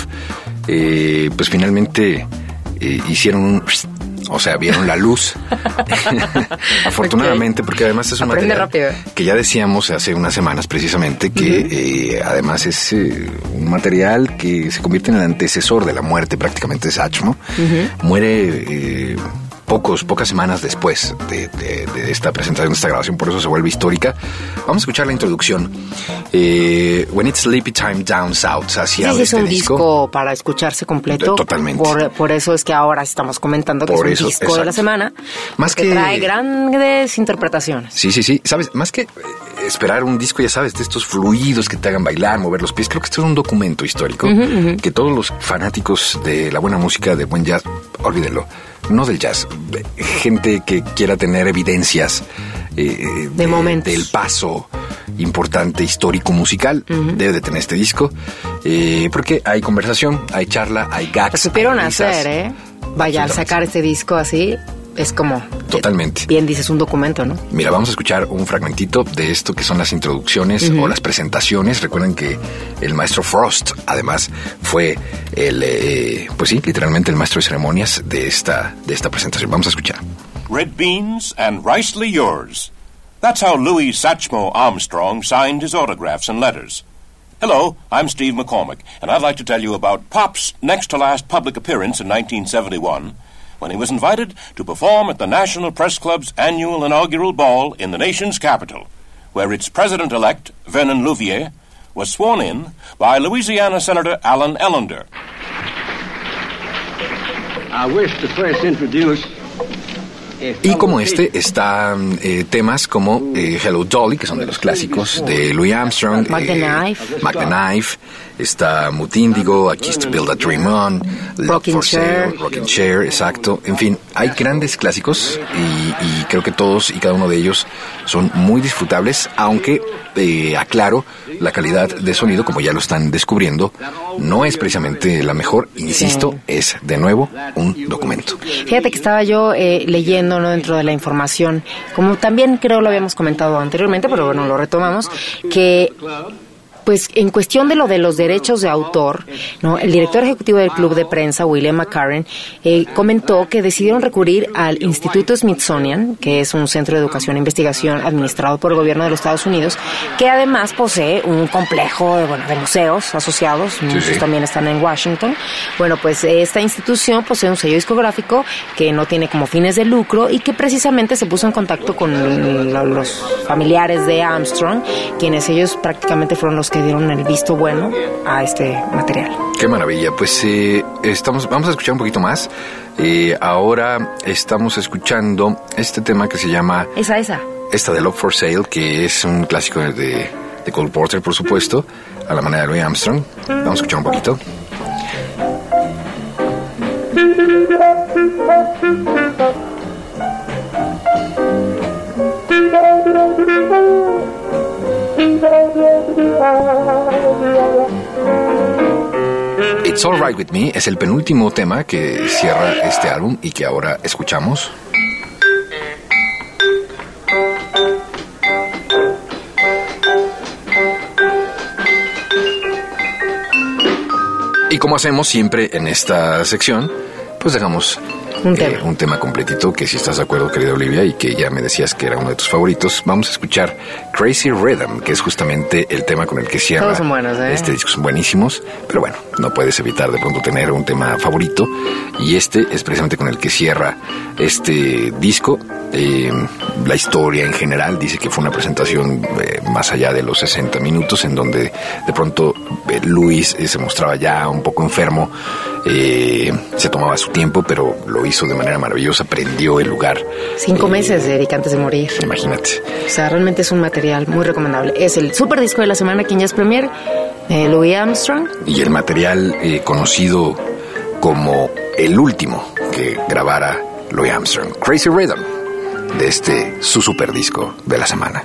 eh, pues finalmente eh, hicieron un... O sea, vieron la luz. Afortunadamente, porque además es un Aprende material rápido. que ya decíamos hace unas semanas precisamente que eh, además es eh, un material que se convierte en el antecesor de la muerte prácticamente de Satchmo. Muere eh, pocos, pocas semanas después de, de- de esta presentación, de esta grabación, por eso se vuelve histórica. Vamos a escuchar la introducción. Eh, When It's Sleepy Time Down South, así Sí, sí, es este un disco. para escucharse completo. Totalmente. Por, por eso es que ahora estamos comentando que Por es eso, un disco de la exacto. semana. Más que que- trae grandes interpretaciones. Sí, sí, sí. Sabes, más que eh, esperar un disco, ya sabes, de estos fluidos que te hagan bailar, mover los pies, creo que esto es un documento histórico que todos los fanáticos de la buena música, del buen jazz, olvídenlo, no del jazz, de- gente que quiera tener evidencias eh, De momentos. del paso importante histórico musical, debe de tener este disco, eh, porque hay conversación, hay charla, hay gags. Lo supieron hacer, ¿eh? Vaya, al sacar este disco así, es como... Totalmente. Bien dices, un documento, ¿no? Mira, vamos a escuchar un fragmentito de esto que son las introducciones o las presentaciones. Recuerden que el maestro Frost, además, fue el, eh, pues sí, literalmente el maestro de ceremonias de esta, de esta presentación. Vamos a escuchar. Red beans and ricely yours. That's how Louis Satchmo Armstrong signed his autographs and letters. Hello, I'm Steve McCormick, and I'd like to tell you about Pop's next to last public appearance in 1971 when he was invited to perform at the National Press Club's annual inaugural ball in the nation's capital, where its president elect, Vernon Louvier, was sworn in by Louisiana Senator Alan Ellender. I wish to first introduce a Y como este están eh, temas como eh, Hello Dolly, que son de los clásicos de Louis Armstrong. Mac the eh, Knife. Mac the Knife. Está Mood Indigo, A Kiss to Build a Dream On, Rocking for Sale. Rocking Chair, exacto. En fin, hay grandes clásicos y, y creo que todos y cada uno de ellos son muy disfrutables, aunque eh, aclaro, la calidad de sonido, como ya lo están descubriendo, no es precisamente la mejor. Insisto, es de nuevo un documento. Fíjate que estaba yo eh, leyendo ¿no? dentro de la información, como también creo lo habíamos comentado anteriormente, pero bueno, lo retomamos, que pues en cuestión de lo de los derechos de autor, ¿no? el director ejecutivo del club de prensa, William McCarran, eh, comentó que decidieron recurrir al Instituto Smithsonian, que es un centro de educación e investigación administrado por el gobierno de los Estados Unidos, que además posee un complejo de, bueno, de museos asociados, muchos sí. también están en Washington. Bueno, pues esta institución posee un sello discográfico que no tiene como fines de lucro y que precisamente se puso en contacto con lo- los familiares de Armstrong, quienes ellos prácticamente fueron los que dieron el visto bueno a este material. Qué maravilla. Pues eh, estamos, vamos a escuchar un poquito más. Eh, ahora estamos escuchando este tema que se llama Esa, esa. esta de Love for Sale, que es un clásico de, de Cole Porter, por supuesto, a la manera de Louis Armstrong. Vamos a escuchar un poquito. It's It's All Right With Me es el penúltimo tema que cierra este álbum y que ahora escuchamos. Y como hacemos siempre en esta sección, pues dejamos Un eh, tema. un tema completito que si estás de acuerdo, querida Olivia, y que ya me decías que era uno de tus favoritos, vamos a escuchar Crazy Rhythm, que es justamente el tema con el que cierra Todos son buenos, ¿eh? este disco. Son buenísimos, pero bueno, no puedes evitar de pronto tener un tema favorito, y este es precisamente con el que cierra este disco. Eh, la historia en general dice que fue una presentación eh, más allá de los 60 minutos, en donde de pronto eh, Luis eh, se mostraba ya un poco enfermo, eh, se tomaba su tiempo, pero lo hizo de manera maravillosa, prendió el lugar. Cinco Eh, meses, Eric, antes de morir. Imagínate. O sea, realmente es un material muy recomendable. Es el super disco de la semana que en Jazz Premier, eh, Louis Armstrong. Y el material eh, conocido como el último que grabara Louis Armstrong, Crazy Rhythm, de este su super disco de la semana.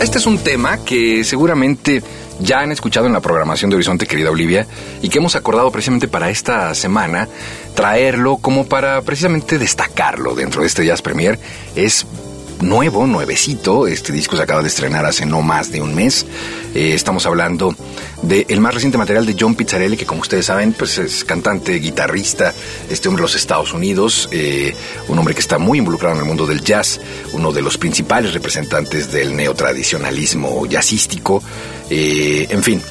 Este es un tema que seguramente ya han escuchado en la programación de Horizonte, querida Olivia, y que hemos acordado precisamente para esta semana traerlo como para precisamente destacarlo dentro de este Jazz Premier. Es nuevo, nuevecito. Este disco se acaba de estrenar hace no más de un mes. Eh, estamos hablando del más reciente material de John Pizzarelli, que como ustedes saben, pues es cantante, guitarrista, este hombre de los Estados Unidos, eh, un hombre que está muy involucrado en el mundo del jazz, uno de los principales representantes del neotradicionalismo jazzístico, eh, en fin.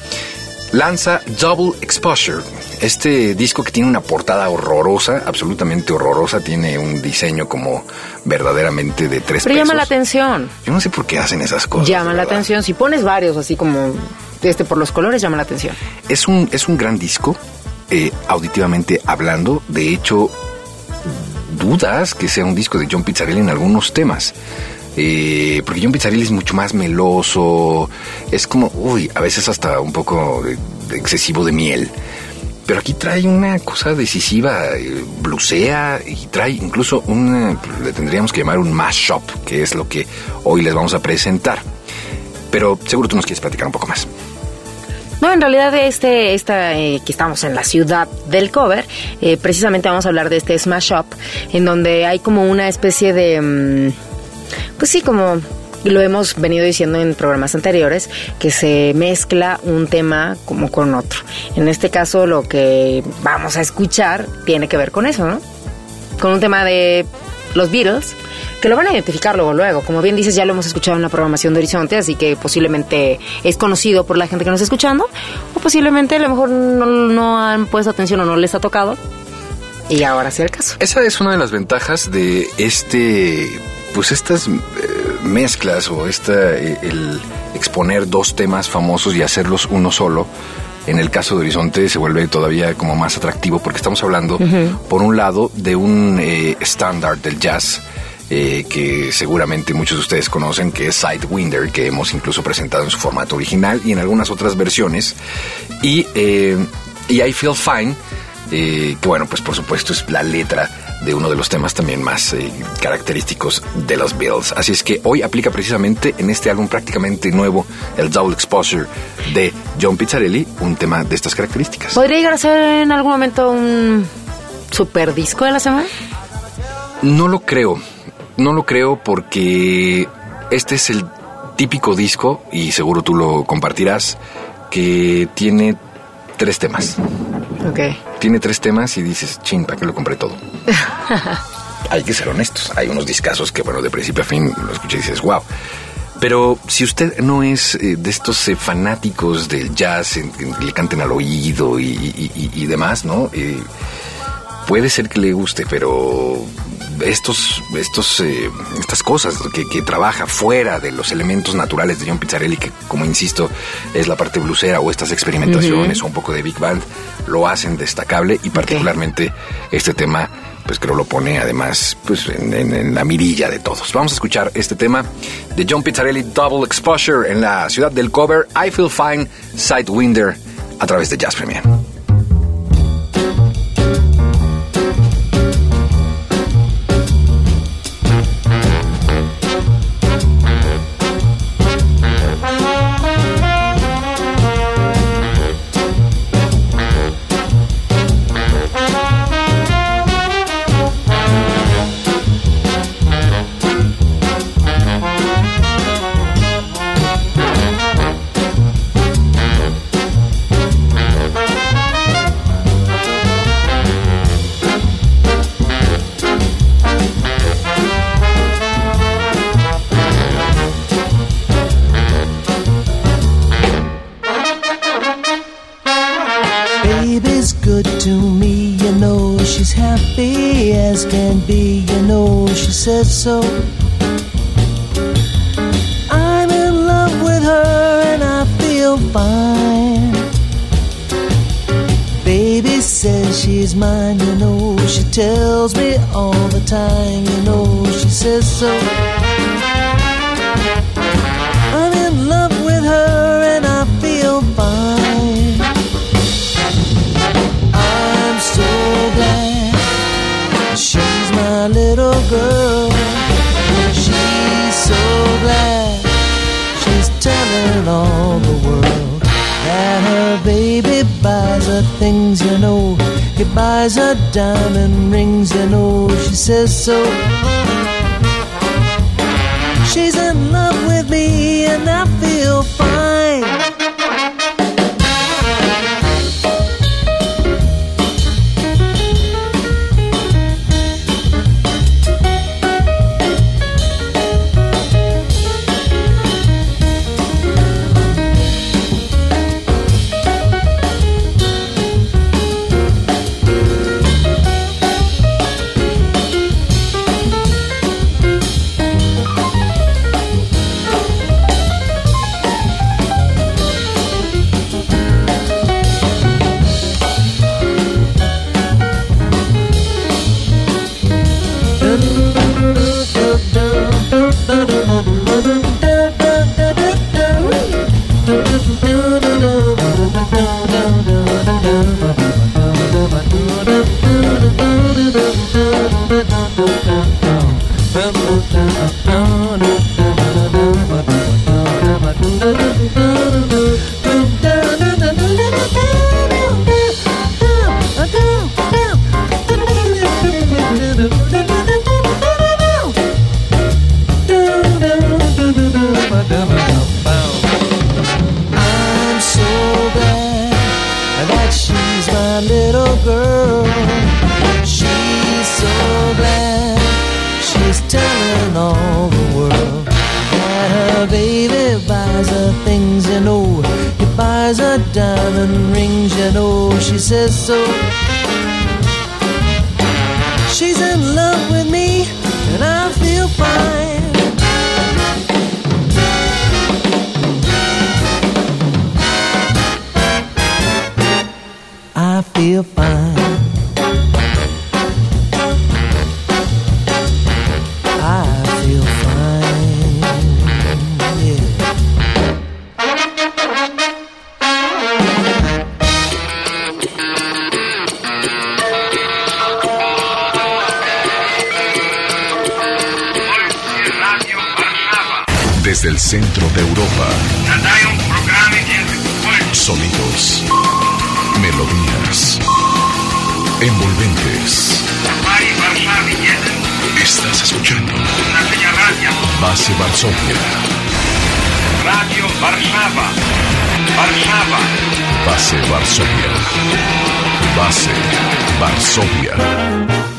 Lanza Double Exposure, este disco que tiene una portada horrorosa, absolutamente horrorosa, tiene un diseño como verdaderamente de tres Pero pesos. llama la atención. Yo no sé por qué hacen esas cosas. Llama la atención. Si pones varios así como este por los colores, llama la atención. Es un, es un gran disco, eh, auditivamente hablando. De hecho, dudas que sea un disco de John Pizzarelli en algunos temas. Eh, porque John Pizzarelli es mucho más meloso, es como, uy, a veces hasta un poco excesivo de miel. Pero aquí trae una cosa decisiva, eh, blusea y trae incluso un, le tendríamos que llamar un mashup, que es lo que hoy les vamos a presentar. Pero seguro tú nos quieres platicar un poco más. No, en realidad este, esta, eh, que estamos en la ciudad del cover, eh, precisamente vamos a hablar de este Smash Up, en donde hay como una especie de, mm, pues sí, como lo hemos venido diciendo en programas anteriores, que se mezcla un tema como con otro. En este caso lo que vamos a escuchar tiene que ver con eso, ¿no? Con un tema de los Beatles, que lo van a identificar luego, luego. Como bien dices, ya lo hemos escuchado en la programación de Horizonte, así que posiblemente es conocido por la gente que nos está escuchando, o posiblemente a lo mejor no, no han puesto atención o no les ha tocado. Y ahora sí el caso. Esa es una de las ventajas de este, pues estas eh, mezclas o esta, eh, el exponer dos temas famosos y hacerlos uno solo. En el caso de Horizonte se vuelve todavía como más atractivo porque estamos hablando, por un lado, de un eh, estándar del jazz eh, que seguramente muchos de ustedes conocen, que es Sidewinder, que hemos incluso presentado en su formato original y en algunas otras versiones. Y, eh, y I Feel Fine, eh, que bueno, pues por supuesto es la letra de uno de los temas también más eh, característicos de los Bills. Así es que hoy aplica precisamente en este álbum prácticamente nuevo, el Double Exposure de John Pizzarelli, un tema de estas características. ¿Podría llegar a ser en algún momento un super disco de la semana? No lo creo, no lo creo porque este es el típico disco, y seguro tú lo compartirás, que tiene tres temas. Ok. Tiene tres temas y dices, ching, ¿para qué lo compré todo? Hay que ser honestos. Hay unos discazos que, bueno, de principio a fin lo escuché y dices, wow. Pero si usted no es eh, de estos eh, fanáticos del jazz, en- le canten al oído y, y- y- y demás, ¿no? Eh, puede ser que le guste, pero estos, estos, eh, estas cosas que, que trabaja fuera de los elementos naturales de John Pizzarelli, que como insisto, es la parte blusera o estas experimentaciones o un poco de big band, lo hacen destacable y particularmente este tema, pues creo lo pone además pues en, en- en la mirilla de todos. Vamos a escuchar este tema de John Pizzarelli Double Exposure en la ciudad del cover I Feel Fine Sidewinder a través de Jazz Premier. Says so. Radio Barnava. Barnava. Base Varsovia. Base Varsovia.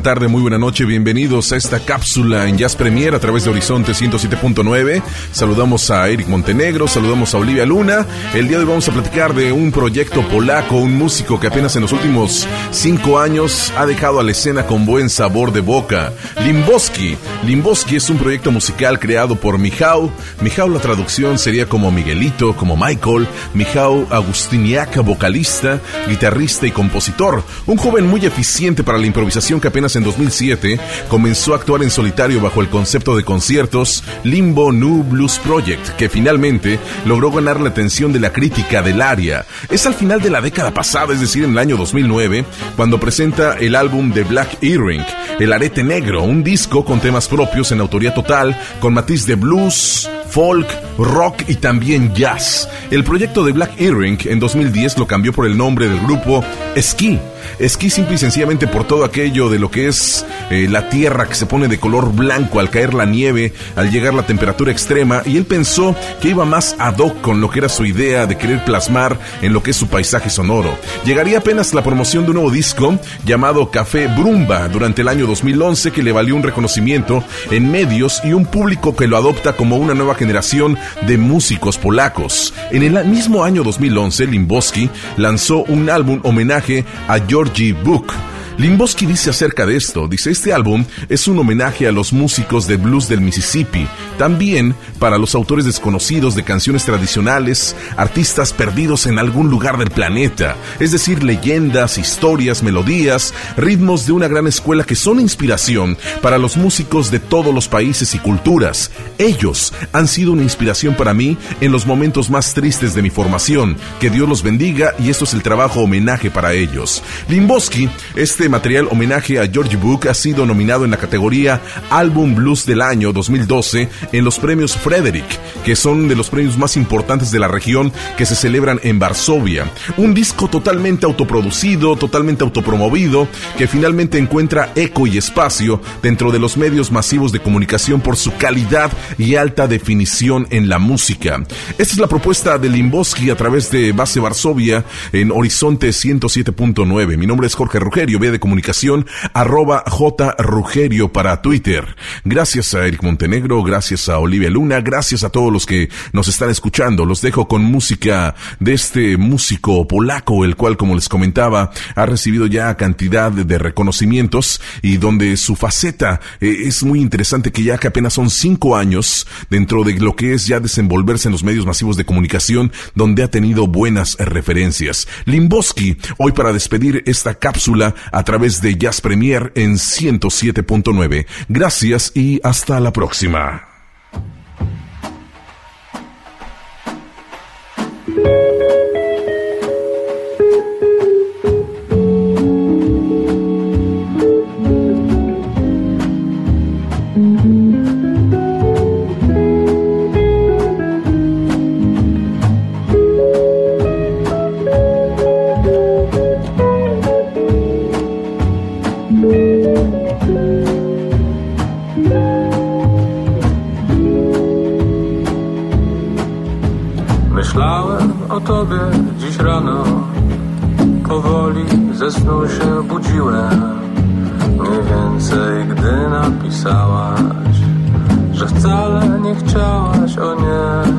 Tarde, muy buena noche, bienvenidos a esta cápsula en Jazz Premier a través de Horizonte 107.9. Saludamos a Eric Montenegro, saludamos a Olivia Luna. El día de hoy vamos a platicar de un proyecto polaco, un músico que apenas en los últimos cinco años ha dejado a la escena con buen sabor de boca. Limboski. Limboski es un proyecto musical creado por Michał. Michał la traducción sería como Miguelito, como Michael. Michał Agustiniak, vocalista, guitarrista y compositor. Un joven muy eficiente para la que apenas en 2007 comenzó a actuar en solitario bajo el concepto de conciertos Limbo New Blues Project, que finalmente logró ganar la atención de la crítica del área. Es al final de la década pasada, es decir, en el año 2009, cuando presenta el álbum The Black Earring, El Arete Negro, un disco con temas propios en autoría total, con matiz de blues, folk, rock y también jazz. El proyecto de Black Earring en 2010 lo cambió por el nombre del grupo Ski. Esquí simple y sencillamente por todo aquello de lo que es eh, la tierra que se pone de color blanco al caer la nieve, al llegar la temperatura extrema, y él pensó que iba más ad hoc con lo que era su idea de querer plasmar en lo que es su paisaje sonoro. Llegaría apenas la promoción de un nuevo disco llamado Café Brumba durante el año 2011 que le valió un reconocimiento en medios y un público que lo adopta como una nueva generación de músicos polacos. En el mismo año 2011, Limboski lanzó un álbum homenaje a Georgie Book Limboski dice acerca de esto, dice, este álbum es un homenaje a los músicos de blues del Mississippi, también para los autores desconocidos de canciones tradicionales, artistas perdidos en algún lugar del planeta, es decir, leyendas, historias, melodías, ritmos de una gran escuela que son inspiración para los músicos de todos los países y culturas. Ellos han sido una inspiración para mí en los momentos más tristes de mi formación. Que Dios los bendiga y esto es el trabajo homenaje para ellos. Limboski, Este material homenaje a George Book ha sido nominado en la categoría Álbum Blues del año 2012 en los premios Frederick, que son de los premios más importantes de la región que se celebran en Varsovia. Un disco totalmente autoproducido, totalmente autopromovido, que finalmente encuentra eco y espacio dentro de los medios masivos de comunicación por su calidad y alta definición en la música. Esta es la propuesta de Limboski a través de Base Varsovia en Horizonte 107.9. Mi nombre es Jorge Rugerio, vía de comunicación arroba J Rugerio para Twitter. Gracias a Eric Montenegro, gracias a Olivia Luna, gracias a todos los que nos están escuchando. Los dejo con música de este músico polaco, el cual, como les comentaba, ha recibido ya cantidad de reconocimientos y donde su faceta eh, es muy interesante que ya que apenas son cinco años dentro de lo que es ya desenvolverse en los medios masivos de comunicación, donde ha tenido buenas referencias. Limboski, hoy para despedir esta cápsula a través de Jazz Premier en 107.9. Gracias y hasta la próxima. Myślałem o tobie dziś rano. Powoli ze snu się budziłem. Mniej więcej gdy napisałaś Że wcale nie chciałaś, o nie.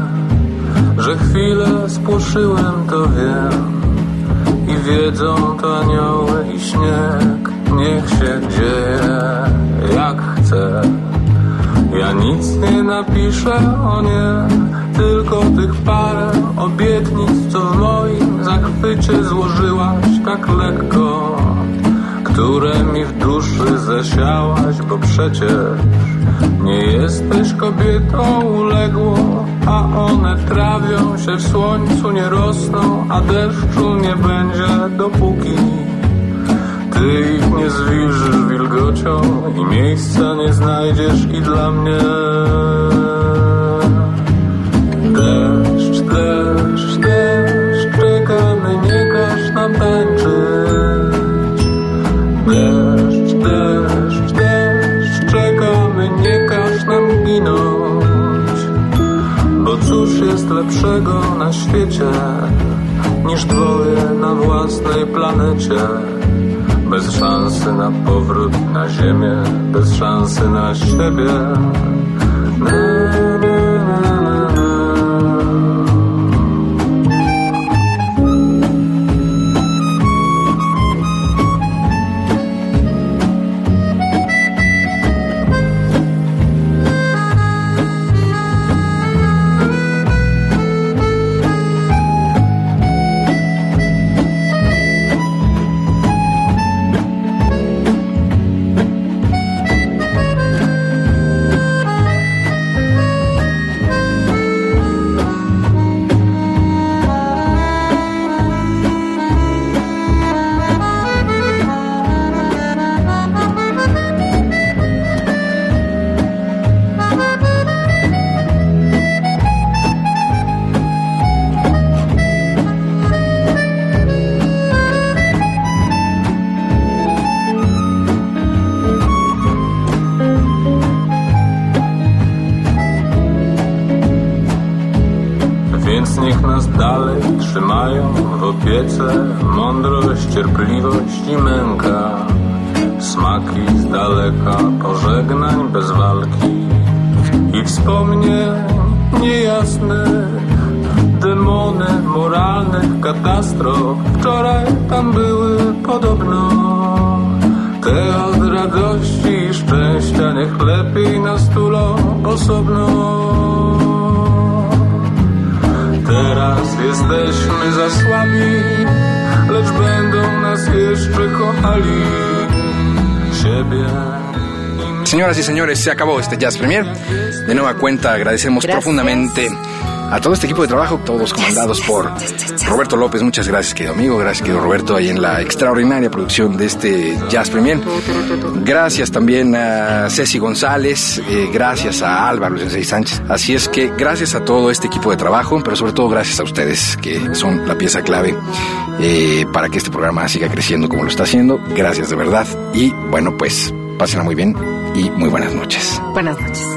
Że chwilę spłoszyłem, to wiem. I wiedzą to anioły i śnieg. Niech się dzieje jak chce. Ja nic nie napiszę, o nie tylko tych parę obietnic, co w moim zachwycie złożyłaś tak lekko, które mi w duszy zasiałaś, bo przecież nie jesteś kobietą uległą, a one trawią się w słońcu, nie rosną, a deszczu nie będzie dopóki ty ich nie zwilżysz wilgocią i miejsca nie znajdziesz i dla mnie świecie, niż dwoje na własnej planecie. Bez szansy na powrót na ziemię, bez szansy na siebie. Señoras y señores, se acabó este Jazz Premier. De nueva cuenta, agradecemos Gracias. profundamente a todo este equipo de trabajo, todos comandados por Roberto López. Muchas gracias, querido amigo. Gracias, querido Roberto, ahí en la extraordinaria producción de este Jazz Premier. Gracias también a Ceci González, eh, gracias a Álvaro Sensei Sánchez. Así es que gracias a todo este equipo de trabajo, pero sobre todo gracias a ustedes, que son la pieza clave eh, para que este programa siga creciendo como lo está haciendo. Gracias de verdad. Y bueno, pues pásenla muy bien y muy buenas noches. Buenas noches.